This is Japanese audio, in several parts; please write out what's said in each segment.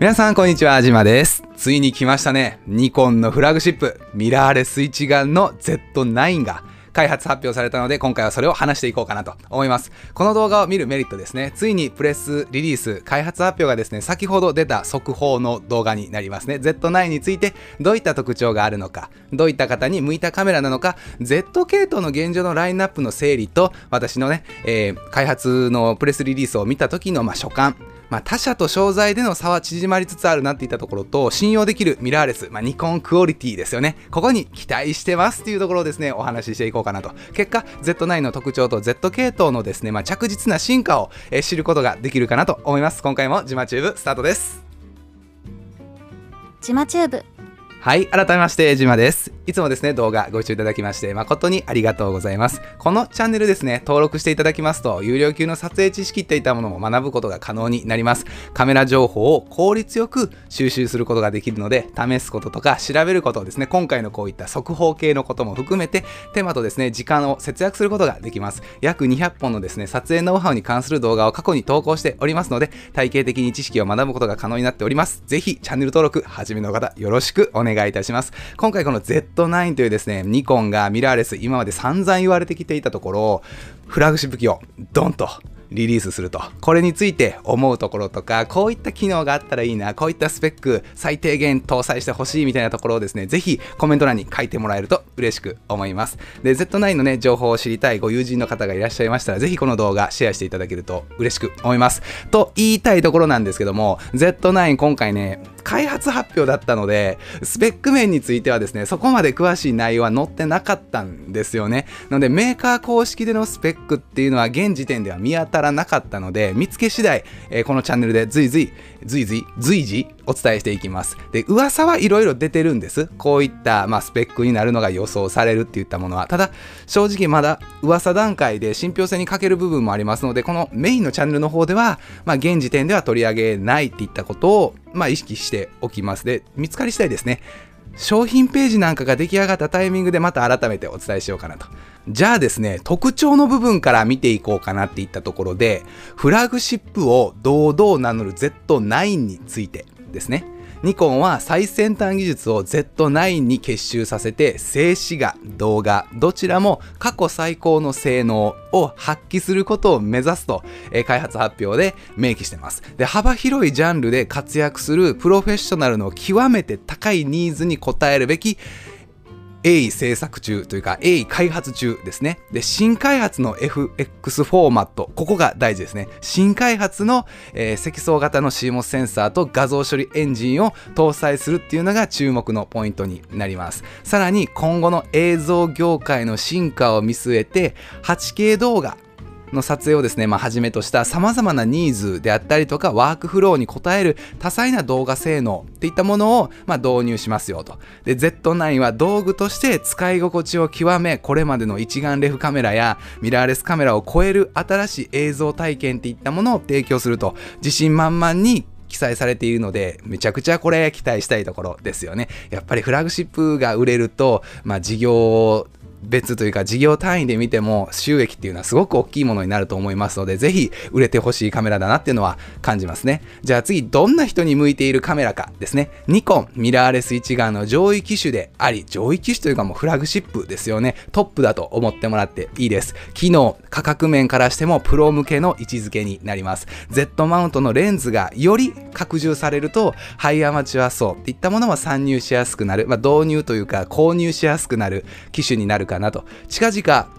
皆さんこんにちは、あじまです。ついに来ましたね。ニコンのフラグシップ、ミラーレス一眼の Z9 が開発発表されたので、今回はそれを話していこうかなと思います。この動画を見るメリットですね。ついにプレスリリース、開発発表がですね、先ほど出た速報の動画になりますね。Z9 についてどういった特徴があるのか、どういった方に向いたカメラなのか、Z 系統の現状のラインナップの整理と、私のね、えー開発のプレスリリースを見た時のま所感、まあ、他社と商材での差は縮まりつつあるなっていったところと、信用できるミラーレス、まあ、ニコンクオリティですよね。ここに期待してますっていうところをですね、お話ししていこうかなと。結果、Z9 の特徴と Z 系統のですね、まあ、着実な進化を、え知ることができるかなと思います。今回もジマチューブスタートです。ジマチューブはい、改めまして、ジマです。いつもですね、動画ご視聴いただきまして、誠にありがとうございます。このチャンネルですね、登録していただきますと、有料級の撮影知識っていったものも学ぶことが可能になります。カメラ情報を効率よく収集することができるので、試すこととか調べることをですね、今回のこういった速報系のことも含めて、手間とですね、時間を節約することができます。約200本のですね、撮影ノウハウに関する動画を過去に投稿しておりますので、体系的に知識を学ぶことが可能になっております。ぜひ、チャンネル登録、初めの方、よろしくお願いします願いたします。今回この Z9 というですね、ニコンがミラーレス、今まで散々言われてきていたところを、フラグシップ機をドンとリリースすると。これについて思うところとか、こういった機能があったらいいな、こういったスペック最低限搭載してほしいみたいなところをですね、ぜひコメント欄に書いてもらえると嬉しく思います。で、Z9 のね、情報を知りたいご友人の方がいらっしゃいましたら、ぜひこの動画シェアしていただけると嬉しく思います。と言いたいところなんですけども、Z9 今回ね、開発発表だったので、スペック面についてはですね、そこまで詳しい内容は載ってなかったんですよね。なので、メーカー公式でのスペックっていうのは現時点では見当たらなかったので、見つけ次第、えーこのチャンネルで随随、随随、随時お伝えしていきます。で、噂はいろいろ出てるんです。こういった、まあ、スペックになるのが予想されるっていったものは。ただ、正直まだ噂段階で信憑性に欠ける部分もありますので、このメインのチャンネルの方では、まあ、現時点では取り上げないっていったことを、まあ、意識しておきます。で、見つかり次第ですね。商品ページなんかが出来上がったタイミングでまた改めてお伝えしようかなと。じゃあですね、特徴の部分から見ていこうかなっていったところで、フラグシップを堂々名乗る Z9 についてですね。ニコンは最先端技術を Z9 に結集させて静止画、動画、どちらも過去最高の性能を発揮することを目指すと、えー開発発表で明記してます。で、幅広いジャンルで活躍するプロフェッショナルの極めて高いニーズに応えるべき鋭意制作中というか鋭意開発中ですね。で、新開発の FX フォーマット、ここが大事ですね。新開発の、えー積層型の CMOS センサーと画像処理エンジンを搭載するっていうのが注目のポイントになります。さらに今後の映像業界の進化を見据えて 8K 動画の撮影をですね、まあ、はじめとした様々なニーズであったりとかワークフローに応える多彩な動画性能っていったものを、まあ、導入しますよと。で、Z9 は道具として使い心地を極め、これまでの一眼レフカメラやミラーレスカメラを超える新しい映像体験っていったものを提供すると、自信満々に記載されているので、めちゃくちゃこれ期待したいところですよね。やっぱりフラグシップが売れると、まあ、事業別というか事業単位で見ても収益っていうのはすごく大きいものになると思いますのでぜひ売れてほしいカメラだなっていうのは感じますね。じゃあ次どんな人に向いているカメラかですね。ニコンミラーレス一眼の上位機種であり上位機種というかもうフラグシップですよね。トップだと思ってもらっていいです。機能価格面からしてもプロ向けの位置づけになります。Z マウントのレンズがより拡充されるとハイアマチュア層っていったものは参入しやすくなる、まあ、導入というか購入しやすくなる機種になるかなと近々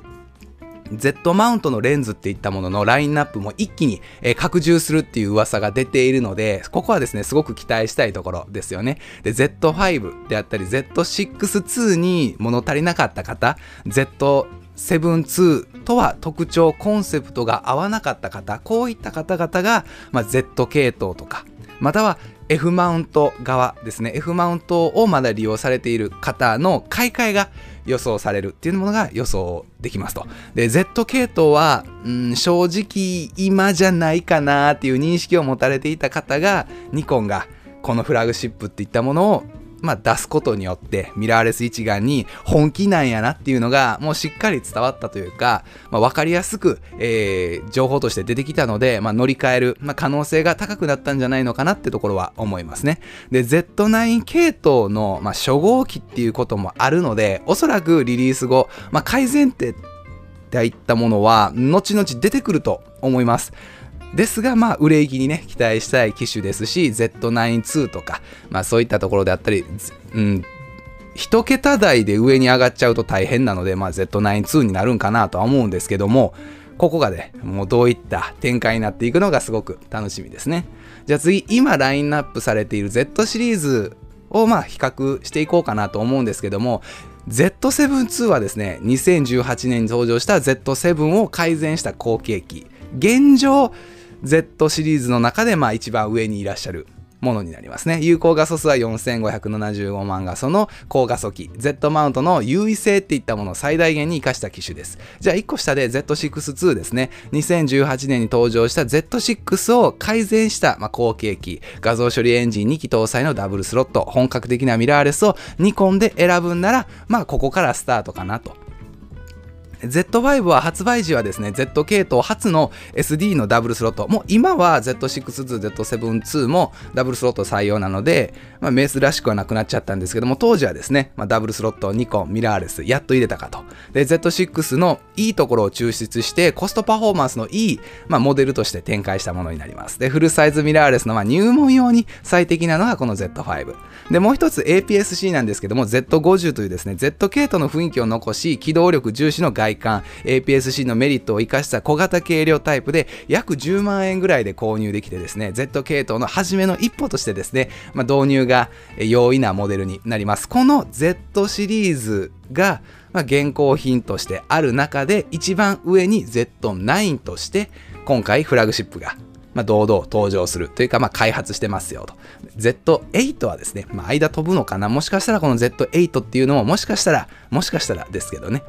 Z マウントのレンズっていったもののラインナップも一気に、え拡充するっていう噂が出ているので、ここはですね、すごく期待したいところですよね。で、Z5 であったり Z6-2 に物足りなかった方、Z7-2 とは特徴、コンセプトが合わなかった方、こういった方々が、まあ、Z 系統とか、または F マウント側ですね F マウントをまだ利用されている方の買い替えが予想されるっていうものが予想できますと。で Z 系統は、うん、正直今じゃないかなっていう認識を持たれていた方がニコンがこのフラグシップっていったものをまあ、出すことによってミラーレス一眼に本気なんやなっていうのがもうしっかり伝わったというか、まあ、分かりやすく、えー、情報として出てきたので、まあ、乗り換える、まあ、可能性が高くなったんじゃないのかなってところは思いますね。で Z9 系統の、まあ、初号機っていうこともあるのでおそらくリリース後、まあ、改善点っていったものは後々出てくると思います。ですが、まあ、売れ行きにね、期待したい機種ですし、Z92 とか、まあ、そういったところであったり、うん、一桁台で上に上がっちゃうと大変なので、まあ、Z92 になるんかなとは思うんですけども、ここがね、もうどういった展開になっていくのがすごく楽しみですね。じゃあ次、今ラインナップされている Z シリーズをまあ比較していこうかなと思うんですけども、Z7-2 はですね、2018年に登場した Z7 を改善した後継機。現状、Z シリーズの中でまあ一番上にいらっしゃるものになりますね。有効画素数は4575万画素の高画素機。Z マウントの優位性っていったものを最大限に活かした機種です。じゃあ1個下で Z6-2 ですね。2018年に登場した Z6 を改善した、まあ、後継機。画像処理エンジン2機搭載のダブルスロット。本格的なミラーレスをニコンで選ぶんなら、まあここからスタートかなと Z5 は発売時はですね、Z 系統初の SD のダブルスロット、もう今は Z6Z72 もダブルスロット採用なので、まあ、メースらしくはなくなっちゃったんですけども、当時はですね、まあ、ダブルスロット、ニコン、ミラーレス、やっと入れたかと。で、Z6 のいいところを抽出して、コストパフォーマンスのいい、まあ、モデルとして展開したものになります。で、フルサイズミラーレスの、ま、入門用に最適なのがこの Z5。で、もう一つ APS-C なんですけども、Z50 というですね、Z 系統の雰囲気を残し、機動力重視の外観、APS-C のメリットを生かした小型軽量タイプで、約10万円ぐらいで購入できてですね、Z 系統の初めの一歩としてですね、まあ、導入が容易なモデルになります。この Z シリーズが、まあ、現行品としてある中で一番上に Z9 として今回フラグシップがまあ、堂々登場するというか、まあ、開発してますよと。Z8 はですね、まあ、間飛ぶのかな？もしかしたらこの Z8 っていうのももしかしたら、もしかしたらですけどね。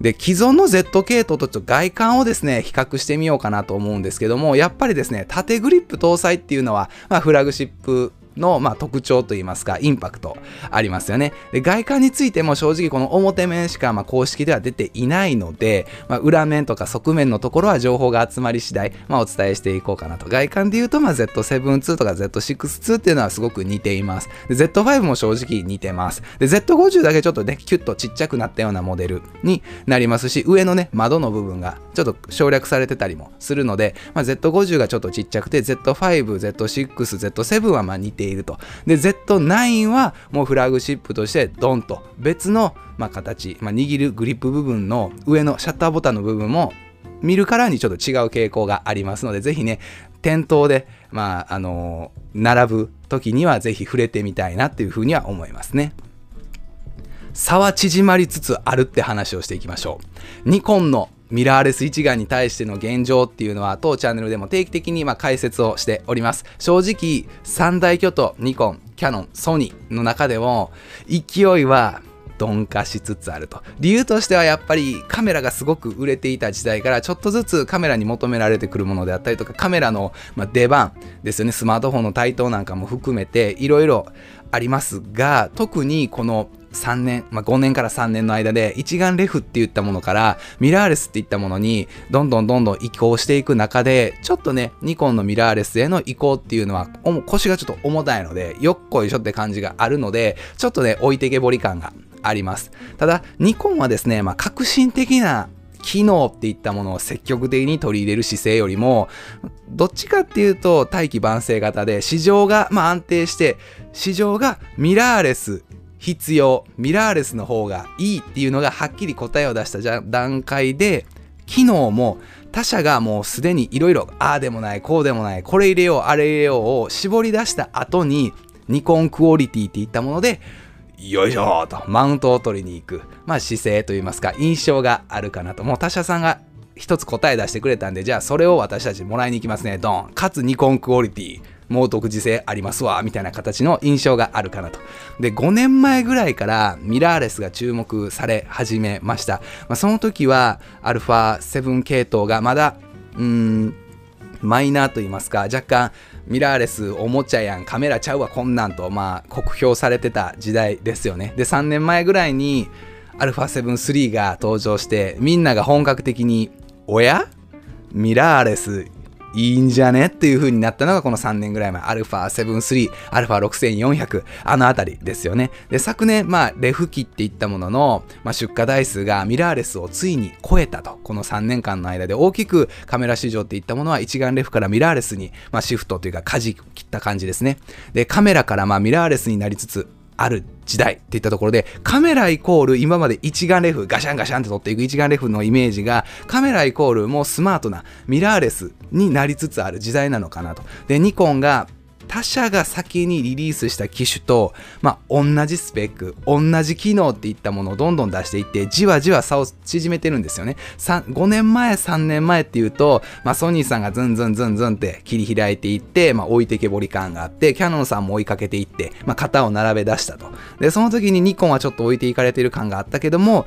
で、既存の Z 系統とちょっと外観をですね、比較してみようかなと思うんですけども、やっぱりですね、縦グリップ搭載っていうのは、まあ、フラグシップの、まあ、特徴といいますか、インパクトありますよね。で外観についても正直この表面しか、まあ、公式では出ていないので、まあ、裏面とか側面のところは情報が集まり次第、まあ、お伝えしていこうかなと。外観で言うと、まあ、Z7-2 とか Z6-2 っていうのはすごく似ています。Z5 も正直似てます。Z50 だけちょっとね、キュッとちっちゃくなったようなモデルになりますし、上のね、窓の部分がちょっと省略されてたりもするので、まあ、Z50 がちょっとちっちゃくて、Z5、Z6、Z7 はまあ似てていると。で、Z9 はもうフラグシップとしてドンと別の、まあ、形、まあ、握るグリップ部分の上のシャッターボタンの部分も見るからにちょっと違う傾向がありますので、ぜひね、店頭で、まあ、あのー、並ぶ時にはぜひ触れてみたいなっていうふうには思いますね。差は縮まりつつあるって話をしていきましょう。ニコンのミラーレス一眼に対しての現状っていうのは当チャンネルでも定期的にま解説をしております。正直三大巨頭ニコン、キャノン、ソニーの中でも勢いは鈍化しつつあると。理由としてはやっぱりカメラがすごく売れていた時代からちょっとずつカメラに求められてくるものであったりとかカメラの出番ですよね。スマートフォンの台頭なんかも含めていろいろありますが特にこの3年、まあ、5年から3年の間で一眼レフっていったものからミラーレスっていったものにどんどんどんどん移行していく中でちょっとねニコンのミラーレスへの移行っていうのは腰がちょっと重たいのでよっこいしょって感じがあるのでちょっとね置いてけぼり感があります。ただニコンはですね、まあ、革新的な機能っていったものを積極的に取り入れる姿勢よりもどっちかっていうと大器晩成型で市場がま安定して市場がミラーレス必要ミラーレスの方がいいっていうのがはっきり答えを出した段階で機能も他社がもうすでにいろいろああでもないこうでもないこれ入れようあれ入れようを絞り出した後にニコンクオリティっていったものでよいしょとマウントを取りに行く、まあ、姿勢といいますか印象があるかなと。もう他社さんが一つ答え出してくれたんでじゃあそれを私たちもらいに行きますね。ドン。かつニコンクオリティ。もう独自性ありますわ、みたいな形の印象があるかなと。で、5年前ぐらいからミラーレスが注目され始めました。まあ、その時は α7 系統がまだ、うーん、マイナーと言いますか、若干ミラーレスおもちゃやん、カメラちゃうわこんなんと、まあ、酷評されてた時代ですよね。で、3年前ぐらいに α7-3 が登場して、みんなが本格的に、おや？ミラーレスいいんじゃねっていう風になったのがこの3年ぐらい前、α7-3、α6400、あのあたりですよね。で、昨年、まあ、レフ機っていったものの、まあ、出荷台数がミラーレスをついに超えたと。この3年間の間で大きくカメラ市場っていったものは一眼レフからミラーレスに、まあ、シフトというか舵切った感じですね。で、カメラからまあミラーレスになりつつある時代っていったところでカメライコール今まで一眼レフガシャンガシャンって撮っていく一眼レフのイメージがカメライコールもうスマートなミラーレスになりつつある時代なのかなと。でニコンが他社が先にリリースした機種と、まあ、同じスペック、同じ機能っていったものをどんどん出していって、じわじわ差を縮めてるんですよね。5年前、3年前っていうと、まあ、ソニーさんがズンズンズンズンって切り開いていって、まあ、置いてけぼり感があって、キャノンさんも追いかけていって、まあ、型を並べ出したと。で、その時にニコンはちょっと置いていかれてる感があったけども、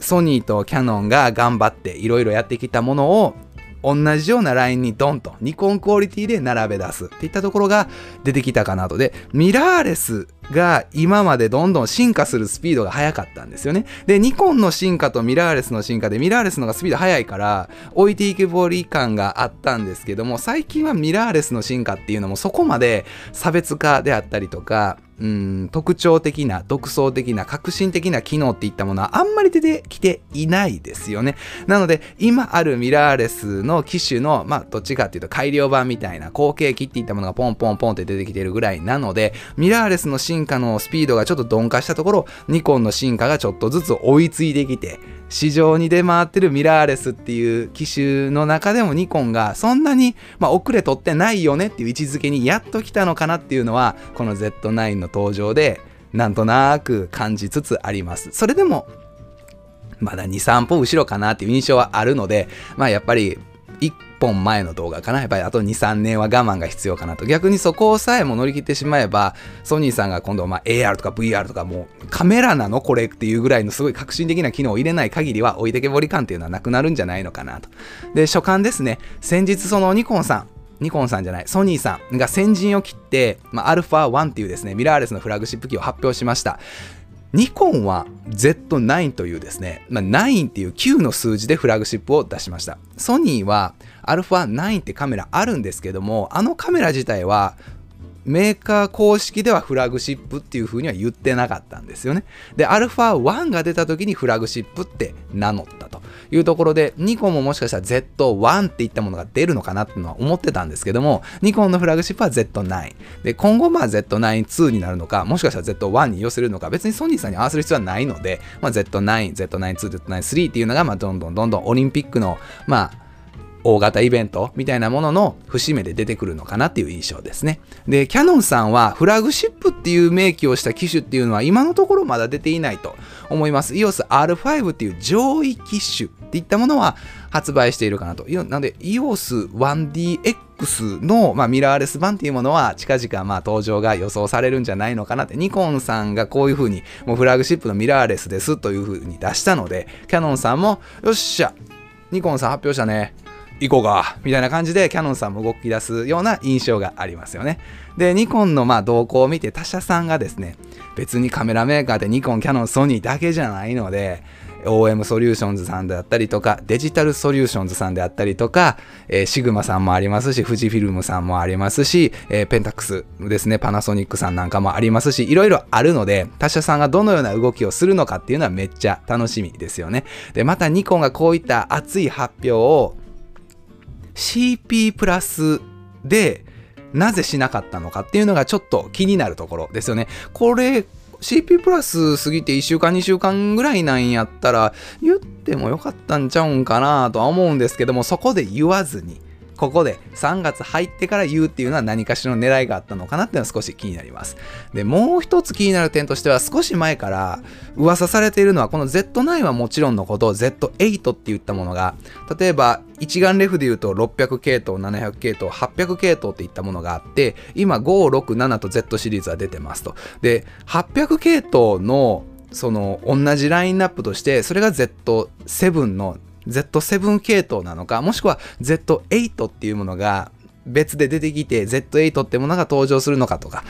ソニーとキャノンが頑張っていろいろやってきたものを同じようなラインにドンとニコンクオリティで並べ出すっていったところが出てきたかなと。で、ミラーレスが今までどんどん進化するスピードが速かったんですよね。で、ニコンの進化とミラーレスの進化でミラーレスのがスピード速いから置いていけぼり感があったんですけども最近はミラーレスの進化っていうのもそこまで差別化であったりとかうん特徴的な独創的な革新的な機能っていったものはあんまり出てきていないですよね。なので今あるミラーレスの機種のまあどっちかっていうと改良版みたいな後継機っていったものがポンポンポンって出てきてるぐらいなのでミラーレスの進化のスピードがちょっと鈍化したところニコンの進化がちょっとずつ追いついてきて市場に出回ってるミラーレスっていう機種の中でもニコンがそんなに、まあ、遅れ取ってないよねっていう位置づけにやっと来たのかなっていうのはこの Z9 の登場でなんとなく感じつつあります。それでもまだ2、3歩後ろかなっていう印象はあるので、まあやっぱり本前の動画かな。やっぱりあと2、3年は我慢が必要かなと。逆にそこをさえも乗り切ってしまえば、ソニーさんが今度まあ AR とか VR とかもうカメラなの？これっていうぐらいのすごい革新的な機能を入れない限りは置いてけぼり感っていうのはなくなるんじゃないのかなと。で、所感ですね。先日そのニコンさん、ニコンさんじゃない、ソニーさんが先陣を切って、まあ、α1 っていうですね、ミラーレスのフラッグシップ機を発表しました。ニコンは Z9 というですね、まあ、9っていう9の数字でフラグシップを出しました。ソニーは α9 ってカメラあるんですけども、あのカメラ自体はメーカー公式ではフラグシップっていう風には言ってなかったんですよね。で、α1 が出た時にフラグシップって名乗ったというところで、ニコンももしかしたら Z1 っていったものが出るのかなってのは思ってたんですけども、ニコンのフラグシップは Z9。で、今後まあ Z92 になるのか、もしかしたら Z1 に寄せるのか、別にソニーさんに合わせる必要はないので、まあ、Z9、Z92、Z93 っていうのが、まあ、どんどんどんどんオリンピックの、まあ、大型イベントみたいなものの節目で出てくるのかなっていう印象ですね。で、キャノンさんはフラグシップっていう明記をした機種っていうのは今のところまだ出ていないと思います。EOS R5 っていう上位機種っていったものは発売しているかなと。なので EOS1DX の、まあ、ミラーレス版っていうものは近々まあ登場が予想されるんじゃないのかなって。ニコンさんがこういう風にもうフラグシップのミラーレスですという風に出したので、キャノンさんもよっしゃニコンさん発表したね。行こうかみたいな感じでキャノンさんも動き出すような印象がありますよね。で、ニコンのまあ動向を見て他社さんがですね、別にカメラメーカーでニコン、キャノン、ソニーだけじゃないので、OM ソリューションズさんであったりとか、デジタルソリューションズさんであったりとか、えー、シグマさんもありますし、富士フィルムさんもありますし、えー、ペンタックスですね、パナソニックさんなんかもありますし、いろいろあるので、他社さんがどのような動きをするのかっていうのはめっちゃ楽しみですよね。で、またニコンがこういった熱い発表を CP プラスでなぜしなかったのかっていうのがちょっと気になるところですよね。これ CP プラス過ぎて1週間2週間ぐらいなんやったら言ってもよかったんちゃうんかなとは思うんですけどもそこで言わずにここで3月入ってから言うっていうのは何かしらの狙いがあったのかなっていうのは少し気になります。で、もう一つ気になる点としては少し前から噂されているのはこの Z9 はもちろんのこと Z8 って言ったものが例えば一眼レフで言うと600系統、700系統、800系統っていったものがあって今5、6、7と Z シリーズは出てますと。で、800系統のその同じラインナップとしてそれが Z7 の Z7 系統なのか、もしくは Z8 っていうものが別で出てきて Z8 ってものが登場するのかとか、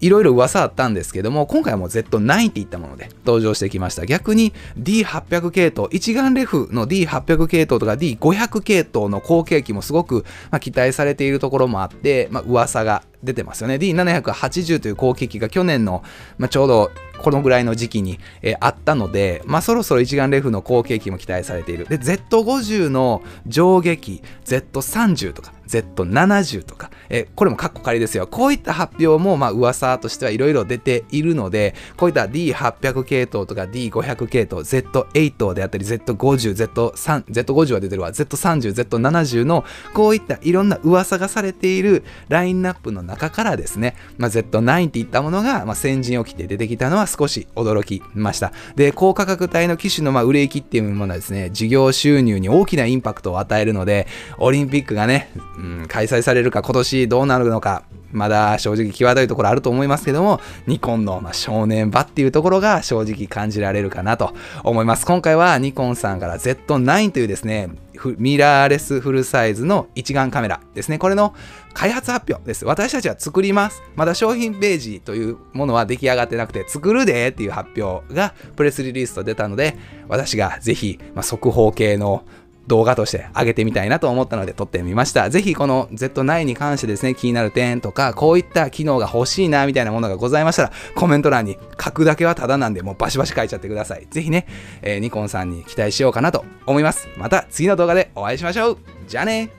いろいろ噂あったんですけども、今回はもう Z9 っていったもので登場してきました。逆に D800 系統、一眼レフの D800 系統とか D500 系統の後継機もすごく、ま、期待されているところもあって、まあ、噂が出てますよね。D780 という後継機が去年の、まあ、ちょうどこのぐらいの時期に、えー、あったので、まあ、そろそろ一眼レフの後継機も期待されている。で、Z50 の上下機、Z30 とか、Z70 とか、え、これもカッコ仮ですよ。こういった発表も、まあ、噂としてはいろいろ出ているので、こういった D800 系統とか D500 系統、Z8 であったり、Z50、Z3、Z50 は出てるわ、Z30、Z70 の、こういったいろんな噂がされているラインナップの中からですね、まあ、Z9 っていったものが、まあ、先陣を切って出てきたのは少し驚きました。で、高価格帯の機種のまあ売れ行きっていうものはですね、事業収入に大きなインパクトを与えるので、オリンピックがね、うん、開催されるか今年どうなるのか、まだ正直際どいところあると思いますけども、ニコンのま正念場っていうところが正直感じられるかなと思います。今回はニコンさんから Z9 というですね、ミラーレスフルサイズの一眼カメラですね。これの開発発表です。私たちは作ります。まだ商品ページというものは出来上がってなくて、作るでっていう発表がプレスリリースと出たので、私がぜひ、ま、速報系の動画として上げてみたいなと思ったので撮ってみました。ぜひこの Z9 に関してですね、気になる点とか、こういった機能が欲しいなみたいなものがございましたら、コメント欄に書くだけはただなんで、もうバシバシ書いちゃってください。ぜひね、えー、ニコンさんに期待しようかなと思います。また次の動画でお会いしましょう。じゃあね